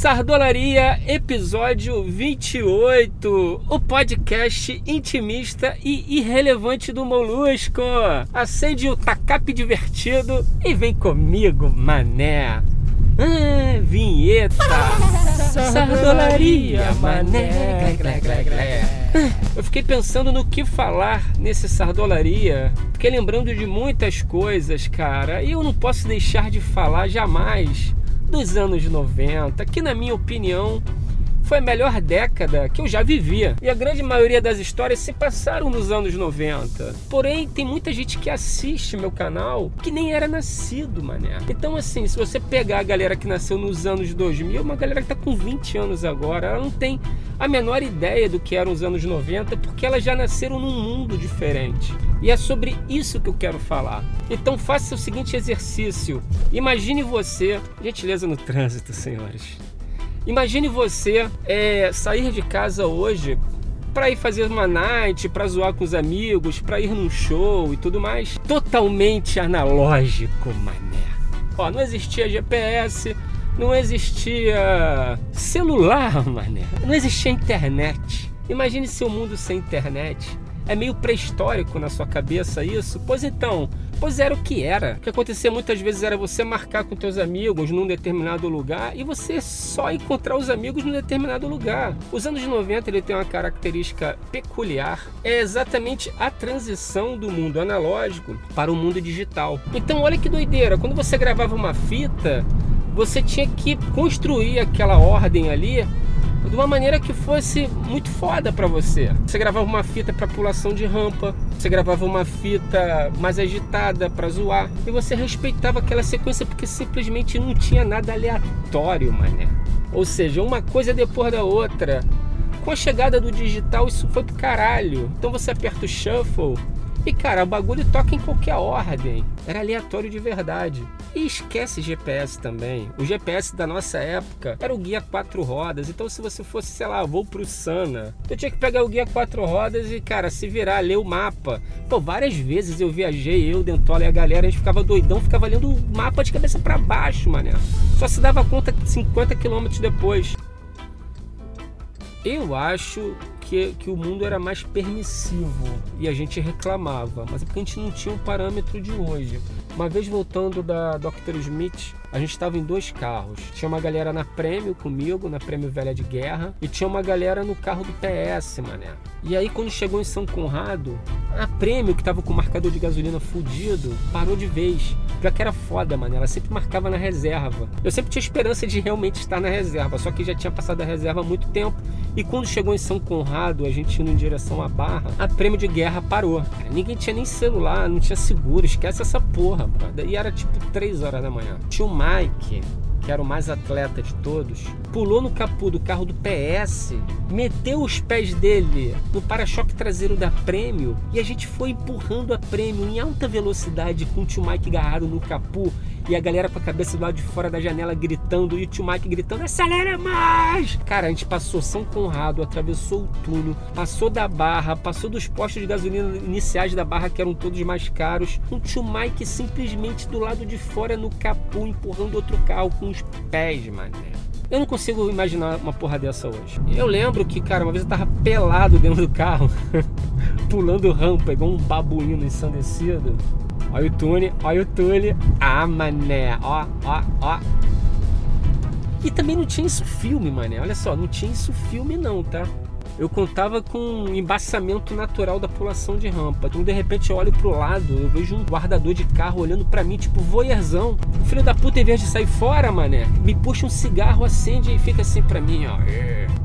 Sardolaria, episódio 28, o podcast intimista e irrelevante do Molusco. Acende o tacape divertido e vem comigo, mané. Ah, vinheta. Sardolaria, mané. Eu fiquei pensando no que falar nesse Sardolaria. Fiquei lembrando de muitas coisas, cara. E eu não posso deixar de falar jamais dos anos 90, que na minha opinião foi a melhor década que eu já vivia. E a grande maioria das histórias se passaram nos anos 90. Porém, tem muita gente que assiste meu canal que nem era nascido, mané. Então, assim, se você pegar a galera que nasceu nos anos 2000, uma galera que tá com 20 anos agora, ela não tem a menor ideia do que eram os anos 90, porque elas já nasceram num mundo diferente. E é sobre isso que eu quero falar. Então faça o seguinte exercício. Imagine você, gentileza no trânsito, senhores. Imagine você é, sair de casa hoje para ir fazer uma night, para zoar com os amigos, para ir num show e tudo mais. Totalmente analógico, mané. Ó, não existia GPS, não existia celular, mané. Não existia internet. Imagine seu mundo sem internet. É meio pré-histórico na sua cabeça isso? Pois então, pois era o que era. O que acontecia muitas vezes era você marcar com teus amigos num determinado lugar e você só encontrar os amigos num determinado lugar. Os anos 90 ele tem uma característica peculiar, é exatamente a transição do mundo analógico para o mundo digital. Então olha que doideira, quando você gravava uma fita, você tinha que construir aquela ordem ali de uma maneira que fosse muito foda para você. Você gravava uma fita para pulação de rampa, você gravava uma fita mais agitada para zoar e você respeitava aquela sequência porque simplesmente não tinha nada aleatório, mané. Ou seja, uma coisa depois da outra. Com a chegada do digital, isso foi pro caralho. Então você aperta o shuffle e cara, o bagulho toca em qualquer ordem. Era aleatório de verdade. E esquece GPS também. O GPS da nossa época era o guia quatro rodas. Então, se você fosse, sei lá, vou pro Sana, eu tinha que pegar o guia quatro rodas e, cara, se virar, ler o mapa. Pô, várias vezes eu viajei, eu, Dentola e a galera, a gente ficava doidão, ficava lendo o mapa de cabeça para baixo, mané. Só se dava conta 50 quilômetros depois. Eu acho que, que o mundo era mais permissivo e a gente reclamava, mas é porque a gente não tinha o um parâmetro de hoje. Uma vez voltando da Dr. Smith, a gente estava em dois carros. Tinha uma galera na Prêmio comigo, na Prêmio Velha de Guerra, e tinha uma galera no carro do PS, mané. E aí quando chegou em São Conrado, a Prêmio, que tava com o marcador de gasolina fudido, parou de vez. Já que era foda, mano. Ela sempre marcava na reserva. Eu sempre tinha esperança de realmente estar na reserva, só que já tinha passado a reserva há muito tempo. E quando chegou em São Conrado, a gente indo em direção à Barra, a Prêmio de Guerra parou. Ninguém tinha nem celular, não tinha seguro, esquece essa porra, brother. E era tipo 3 horas da manhã. Tinha o Mike, que era o mais atleta de todos, pulou no capô do carro do PS, meteu os pés dele no para-choque traseiro da Prêmio e a gente foi empurrando a Prêmio em alta velocidade com o tio Mike agarrado no capô e a galera com a cabeça do lado de fora da janela gritando e o tio Mike gritando: acelera mais! Cara, a gente passou São Conrado, atravessou o túnel, passou da barra, passou dos postos de gasolina iniciais da barra que eram todos mais caros. Um tio Mike simplesmente do lado de fora no capô empurrando outro carro com os pés, mano. Eu não consigo imaginar uma porra dessa hoje. Eu lembro que, cara, uma vez eu tava pelado dentro do carro, pulando rampa, igual um babuíno ensandecido. Olha o Tune, olha o Tune. Ah, mané, ó, ó, ó. E também não tinha isso filme, mané. Olha só, não tinha isso filme não, tá? Eu contava com um embaçamento natural da pulação de rampa. Então, de repente, eu olho pro lado, eu vejo um guardador de carro olhando para mim, tipo, voyeurzão. O filho da puta, em vez de sair fora, mané, me puxa um cigarro, acende e fica assim pra mim, ó.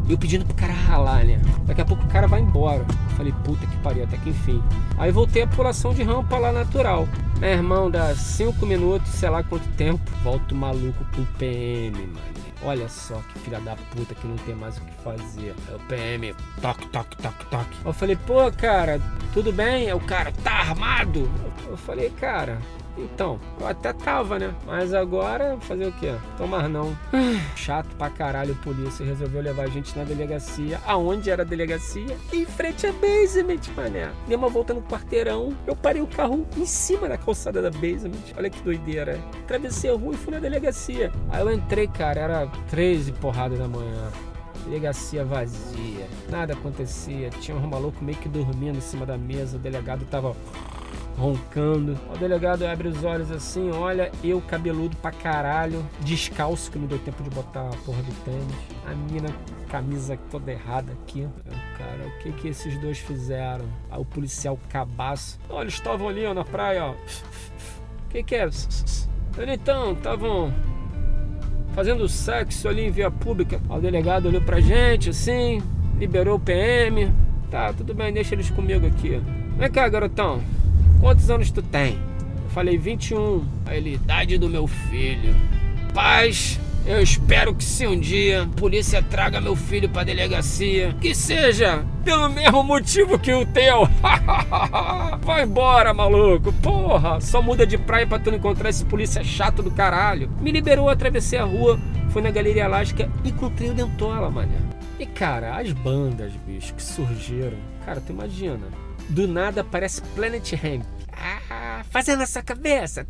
Eu pedindo pro cara ralar, né? Daqui a pouco o cara vai embora. Eu falei, puta que pariu, até que enfim. Aí voltei a pulação de rampa lá natural. Meu irmão, dá 5 minutos, sei lá quanto tempo, volto maluco com PM, mano. Olha só que filha da puta que não tem mais o que fazer. É o PM, toque, toque, toque, toque. Eu falei, pô, cara, tudo bem? É o cara, tá armado? Eu falei, cara, Então, eu até tava, né? Mas agora, fazer o quê? Tomar não. Chato pra caralho, a polícia resolveu levar a gente na delegacia. Aonde era a delegacia? Em frente à basement, mané. Dei uma volta no quarteirão. Eu parei o carro em cima da calçada da basement. Olha que doideira. Atravessei a rua e fui na delegacia. Aí eu entrei, cara, era 13 porrada da manhã. Delegacia vazia, nada acontecia. Tinha um maluco meio que dormindo em cima da mesa. O delegado tava roncando. O delegado abre os olhos assim, olha, eu cabeludo pra caralho, descalço, que não deu tempo de botar a porra do tênis. A mina, camisa toda errada aqui. Cara, o que que esses dois fizeram? Aí o policial cabaço. Olha, eles estavam ali ó, na praia, ó. O que que é? Então, estavam fazendo sexo ali em via pública. O delegado olhou pra gente assim, liberou o PM. Tá, tudo bem, deixa eles comigo aqui. Vem cá, garotão. Quantos anos tu tem? Eu falei 21. Aí ele, idade do meu filho. Paz, eu espero que se um dia a polícia traga meu filho pra delegacia, que seja pelo mesmo motivo que o teu. Vai embora, maluco. Porra, só muda de praia pra tu não encontrar esse polícia chato do caralho. Me liberou, atravessei a rua, fui na Galeria Elástica e encontrei o Dentola, mané. E cara, as bandas, bicho, que surgiram. Cara, tu imagina. Do nada aparece Planet Hemp. Fazendo essa cabeça.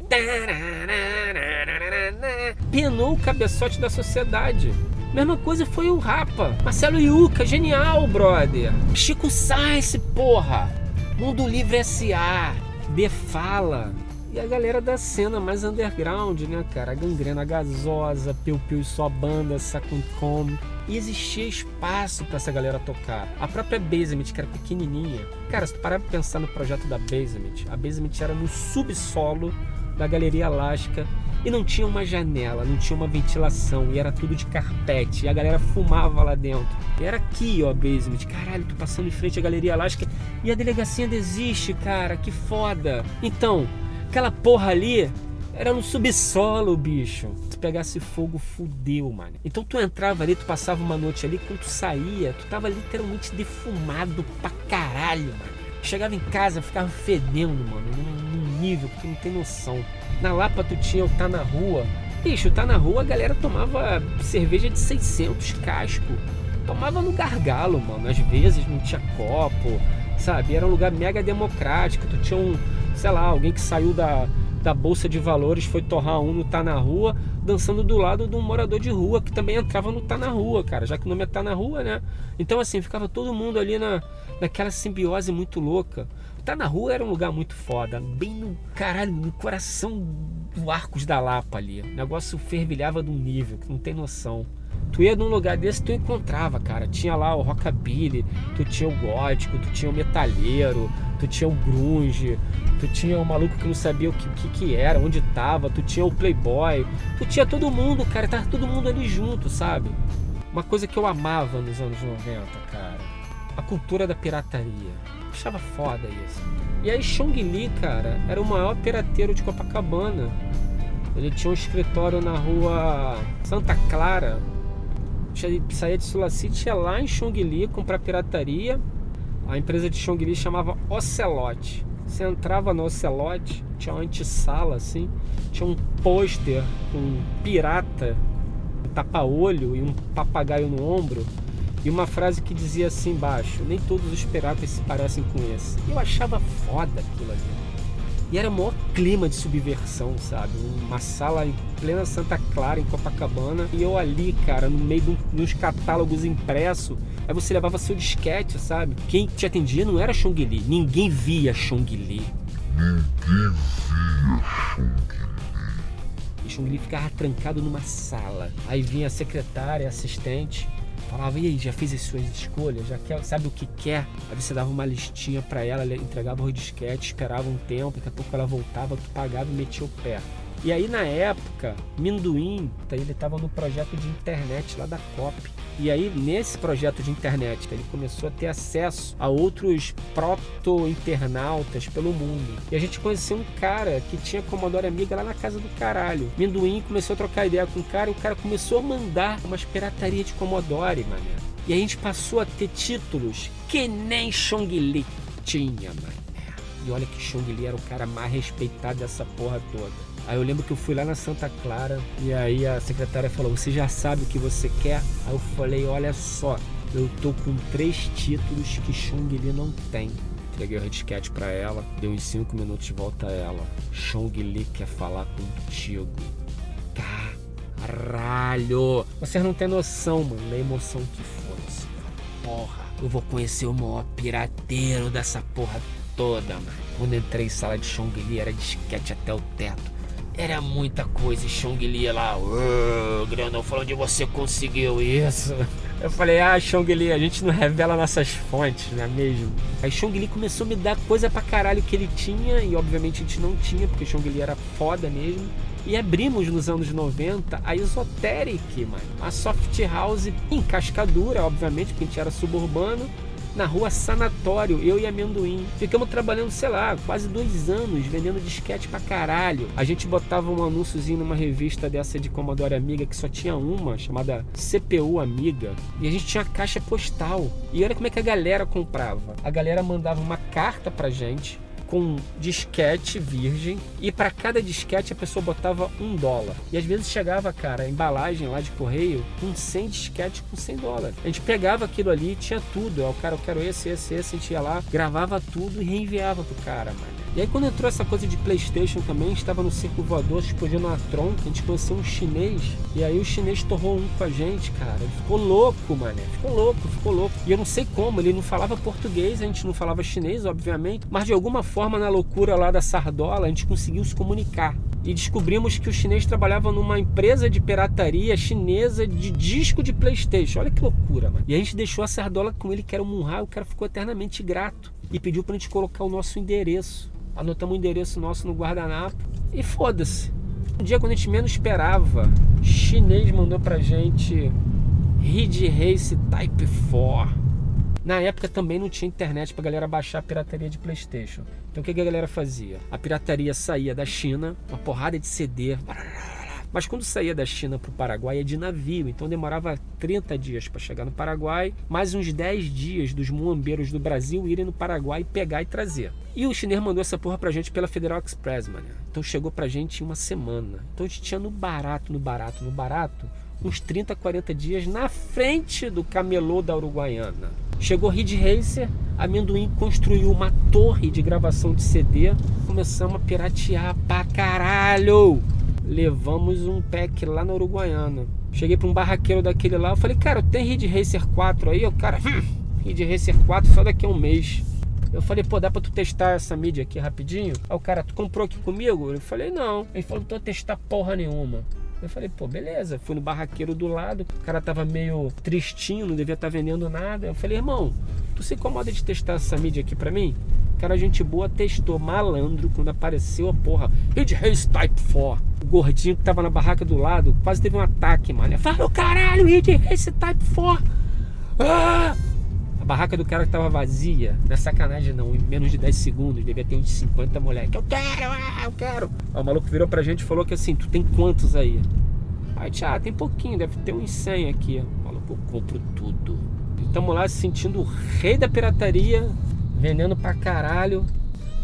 Penou o cabeçote da sociedade. Mesma coisa foi o Rapa. Marcelo Yuca, genial, brother. Chico Sainz, porra. Mundo Livre S.A. Defala. E a galera da cena mais underground, né, cara? A Gangrena Gasosa, Piu Piu e sua banda, Sacuncom. E existia espaço para essa galera tocar. A própria Basement, que era pequenininha. Cara, se tu parar pra pensar no projeto da Basement, a Basement era no subsolo da Galeria Elástica e não tinha uma janela, não tinha uma ventilação, e era tudo de carpete, e a galera fumava lá dentro. E era aqui, ó, basement. Caralho, tô passando em frente à Galeria Elástica e a delegacia ainda existe, cara, que foda. Então, aquela porra ali era no subsolo, bicho. Se pegasse fogo, fudeu, mano. Então tu entrava ali, tu passava uma noite ali, quando tu saía, tu tava literalmente defumado pra caralho, mano. Chegava em casa, ficava fedendo, mano, num, nível que tu não tem noção. Na Lapa tu tinha o Tá Na Rua. Bicho, Tá Na Rua a galera tomava cerveja de 600 casco. Tomava no gargalo, mano. Às vezes não tinha copo, sabe? Era um lugar mega democrático. Tu tinha um, sei lá, alguém que saiu da, da Bolsa de Valores, foi torrar um no Tá Na Rua, dançando do lado de um morador de rua, que também entrava no Tá Na Rua, cara, já que o nome é Tá Na Rua, né? Então, assim, ficava todo mundo ali na, naquela simbiose muito louca. Tá na rua era um lugar muito foda, bem no caralho, no coração do Arcos da Lapa ali. O negócio fervilhava de um nível que não tem noção. Tu ia num lugar desse, tu encontrava, cara. Tinha lá o rockabilly, tu tinha o gótico, tu tinha o metalheiro, tu tinha o grunge, tu tinha o maluco que não sabia o que, que, que era, onde tava, tu tinha o playboy, tu tinha todo mundo, cara, tava todo mundo ali junto, sabe? Uma coisa que eu amava nos anos 90, cara. A cultura da pirataria achava foda isso. E aí Chong Li, cara, era o maior pirateiro de Copacabana. Ele tinha um escritório na rua Santa Clara. Saía de Sulacite, ia lá em Chong Li comprar pirataria. A empresa de Chong Li chamava Ocelote. Você entrava no Ocelote, tinha uma antessala assim, tinha um pôster com um pirata, um tapa-olho e um papagaio no ombro e uma frase que dizia assim embaixo: Nem todos os piratas se parecem com esse. Eu achava foda aquilo ali. E era o maior clima de subversão, sabe? Uma sala em plena Santa Clara, em Copacabana. E eu ali, cara, no meio de uns catálogos impressos. Aí você levava seu disquete, sabe? Quem te atendia não era Chong Li. Ninguém via Chong Li. Ninguém via Chong Li. E Chong Li ficava trancado numa sala. Aí vinha a secretária, assistente falava, e aí, já fez as suas escolhas? Já quer, sabe o que quer? Aí você dava uma listinha para ela, entregava o disquete, esperava um tempo, daqui a pouco ela voltava, tu pagava e metia o pé. E aí na época, Minduim, ele estava no projeto de internet lá da COP. E aí nesse projeto de internet, ele começou a ter acesso a outros proto-internautas pelo mundo. E a gente conheceu um cara que tinha Commodore Amiga lá na casa do caralho. Minduim começou a trocar ideia com o cara e o cara começou a mandar umas pirataria de Commodore, mané. E a gente passou a ter títulos que nem Chong Li tinha, mano E olha que Chong Li era o cara mais respeitado dessa porra toda. Aí eu lembro que eu fui lá na Santa Clara e aí a secretária falou: Você já sabe o que você quer? Aí eu falei: Olha só, eu tô com três títulos que Chong Li não tem. Entreguei o headset pra ela, deu uns 5 minutos de volta a ela. Chong Li quer falar contigo. Caralho! Você não tem noção, mano, da emoção que foi. Assim. Porra, eu vou conhecer o maior pirateiro dessa porra toda, mano. Quando entrei em sala de Chong Li era disquete até o teto. Era muita coisa e Chong Li lá, grandão, falando onde você conseguiu isso. Eu falei, ah, Chong Li, a gente não revela nossas fontes, não é mesmo? Aí Chong Li começou a me dar coisa pra caralho que ele tinha, e obviamente a gente não tinha, porque Chong Li era foda mesmo. E abrimos nos anos 90 a Esoteric, mano. A soft house em cascadura, obviamente, porque a gente era suburbano na rua Sanatório, eu e Amendoim. Ficamos trabalhando, sei lá, quase dois anos, vendendo disquete pra caralho. A gente botava um anúnciozinho numa revista dessa de Commodore Amiga, que só tinha uma, chamada CPU Amiga. E a gente tinha caixa postal. E olha como é que a galera comprava. A galera mandava uma carta pra gente, com disquete virgem e para cada disquete a pessoa botava um dólar. E às vezes chegava, cara, a embalagem lá de correio com 100 disquetes com 100 dólares. A gente pegava aquilo ali, tinha tudo. o cara, eu quero esse, esse, esse. A gente ia lá, gravava tudo e reenviava pro cara, mano. E aí quando entrou essa coisa de Playstation também, estava no circo voador explodindo uma tronca, a gente conheceu um chinês, e aí o chinês torrou um com a gente, cara. Ele ficou louco, mané. Ficou louco, ficou louco. E eu não sei como, ele não falava português, a gente não falava chinês, obviamente, mas de alguma forma na loucura lá da Sardola, a gente conseguiu se comunicar e descobrimos que o chinês trabalhava numa empresa de pirataria chinesa de disco de Playstation. Olha que loucura, mano. E a gente deixou a Sardola com ele, que era o Munhá, o cara ficou eternamente grato e pediu pra gente colocar o nosso endereço anotamos o endereço nosso no guardanapo e foda-se. Um dia quando a gente menos esperava, chinês mandou pra gente Ridge Race Type 4. Na época também não tinha internet pra galera baixar a pirataria de Playstation. Então o que a galera fazia? A pirataria saía da China, uma porrada de CD, mas quando saía da China para o Paraguai é de navio, então demorava 30 dias para chegar no Paraguai, mais uns 10 dias dos muambeiros do Brasil irem no Paraguai pegar e trazer. E o chinês mandou essa porra pra gente pela Federal Express, mano. Então chegou pra gente em uma semana. Então a gente tinha no barato, no barato, no barato, uns 30, 40 dias na frente do camelô da Uruguaiana. Chegou Ridge Racer, Amendoim construiu uma torre de gravação de CD, começamos a piratear pra caralho levamos um pack lá na Uruguaiana. Cheguei para um barraqueiro daquele lá, eu falei, cara, tem Ridge Racer 4 aí? O cara, hum, Ridge Racer 4 só daqui a um mês. Eu falei, pô, dá pra tu testar essa mídia aqui rapidinho? Aí o cara, tu comprou aqui comigo? Eu falei, não. Ele falou, não tô testar porra nenhuma. Eu falei, pô, beleza. Fui no barraqueiro do lado, o cara tava meio tristinho, não devia estar tá vendendo nada. Eu falei, irmão, tu se incomoda de testar essa mídia aqui pra mim? cara, gente boa, testou malandro quando apareceu a porra. Ridge Race Type 4. O gordinho que tava na barraca do lado quase teve um ataque, mano. Falou, caralho, Ridge Race Type 4. Ah! A barraca do cara que tava vazia, não é sacanagem não, em menos de 10 segundos, devia ter uns 50 moleque. Eu quero, ah, eu quero. Aí o maluco virou pra gente e falou que assim, tu tem quantos aí? Aí, ah, tem pouquinho, deve ter uns 100 aqui. O maluco, eu compro tudo. Estamos lá se sentindo o rei da pirataria vendendo pra caralho.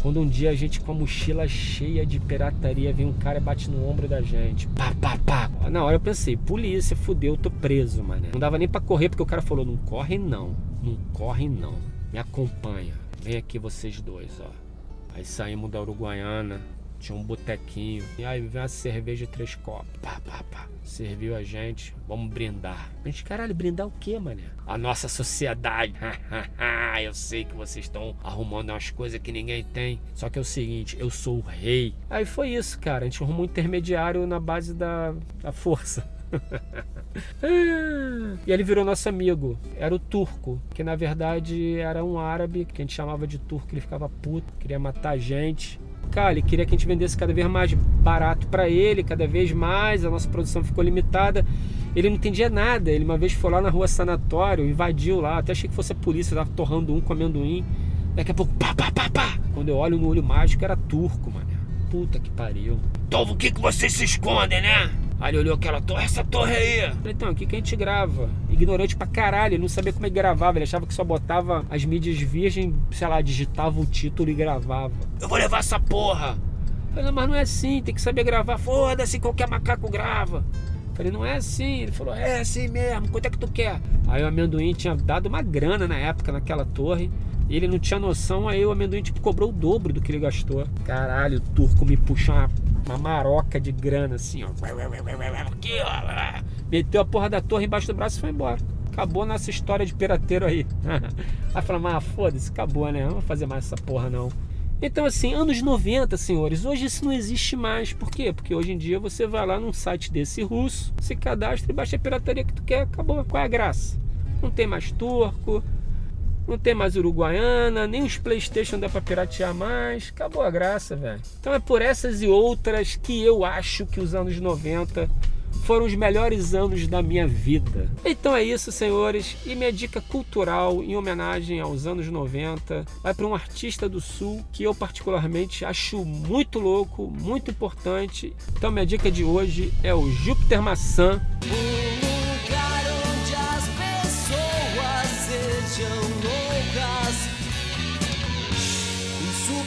Quando um dia a gente com a mochila cheia de pirataria vem um cara e bate no ombro da gente. Pá, pá, pá. Na hora eu pensei, polícia, fudeu, tô preso, mano. Não dava nem pra correr porque o cara falou: não corre não, não corre não. Me acompanha. Vem aqui vocês dois, ó. Aí saímos da Uruguaiana, tinha um botequinho. E aí veio uma cerveja três copos. Pá, pá, pá. Serviu a gente. Vamos brindar. A gente, caralho, brindar o quê, mané? A nossa sociedade. eu sei que vocês estão arrumando umas coisas que ninguém tem. Só que é o seguinte, eu sou o rei. Aí foi isso, cara. A gente arrumou um intermediário na base da, da força. e ele virou nosso amigo. Era o turco, que na verdade era um árabe, que a gente chamava de turco, ele ficava puto, queria matar a gente. Cara, ele queria que a gente vendesse cada vez mais barato para ele, cada vez mais, a nossa produção ficou limitada. Ele não entendia nada. Ele uma vez foi lá na rua Sanatório, invadiu lá, até achei que fosse a polícia, tava torrando um com amendoim. Daqui a pouco, pá, pá, pá, pá. Quando eu olho no olho mágico, era turco, mano. Puta que pariu. Então o que, que vocês se escondem, né? Aí ele olhou aquela torre, essa torre aí. Falei, então, aqui que a gente grava. Ignorante pra caralho, ele não sabia como é que gravava. Ele achava que só botava as mídias virgem, sei lá, digitava o título e gravava. Eu vou levar essa porra. Falei, mas não é assim, tem que saber gravar. Foda-se, qualquer macaco grava. Falei, não é assim. Ele falou, é assim mesmo, quanto é que tu quer? Aí o amendoim tinha dado uma grana na época naquela torre. Ele não tinha noção, aí o amendoim tipo, cobrou o dobro do que ele gastou. Caralho, o turco me puxou uma, uma maroca de grana assim, ó. Meteu a porra da torre embaixo do braço e foi embora. Acabou nossa história de pirateiro aí. aí falou, mas foda-se, acabou, né? Não vou fazer mais essa porra não. Então, assim, anos 90, senhores, hoje isso não existe mais. Por quê? Porque hoje em dia você vai lá num site desse russo, se cadastra e baixa a pirataria que tu quer, acabou. Qual é a graça? Não tem mais turco, não tem mais Uruguaiana, nem os Playstation dá pra piratear mais. Acabou a graça, velho. Então é por essas e outras que eu acho que os anos 90 foram os melhores anos da minha vida. Então é isso, senhores. E minha dica cultural em homenagem aos anos 90 vai para um artista do Sul que eu particularmente acho muito louco, muito importante. Então minha dica de hoje é o Júpiter Maçã.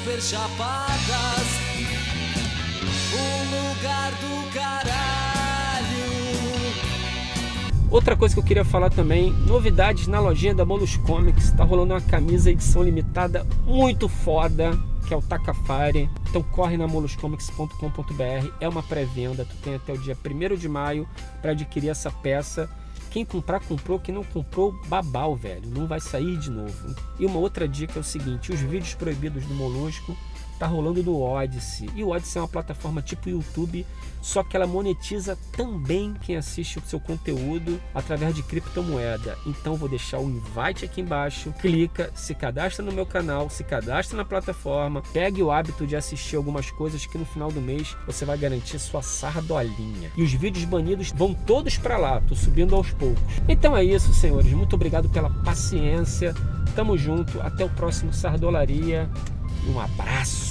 Super chapadas. Lugar do caralho. Outra coisa que eu queria falar também, novidades na lojinha da Molus Comics, tá rolando uma camisa edição limitada muito foda, que é o Takafari. Então corre na moluscomics.com.br, é uma pré-venda, tu tem até o dia 1 de maio para adquirir essa peça. Quem comprar, comprou. Quem não comprou, babau, velho. Não vai sair de novo. E uma outra dica é o seguinte: os vídeos proibidos do Molusco tá rolando no Odyssey. E o Odyssey é uma plataforma tipo YouTube, só que ela monetiza também quem assiste o seu conteúdo através de criptomoeda. Então vou deixar o invite aqui embaixo, clica, se cadastra no meu canal, se cadastra na plataforma, pegue o hábito de assistir algumas coisas que no final do mês você vai garantir sua sardolinha. E os vídeos banidos vão todos para lá, tô subindo aos poucos. Então é isso, senhores. Muito obrigado pela paciência. Tamo junto, até o próximo Sardolaria. Um abraço.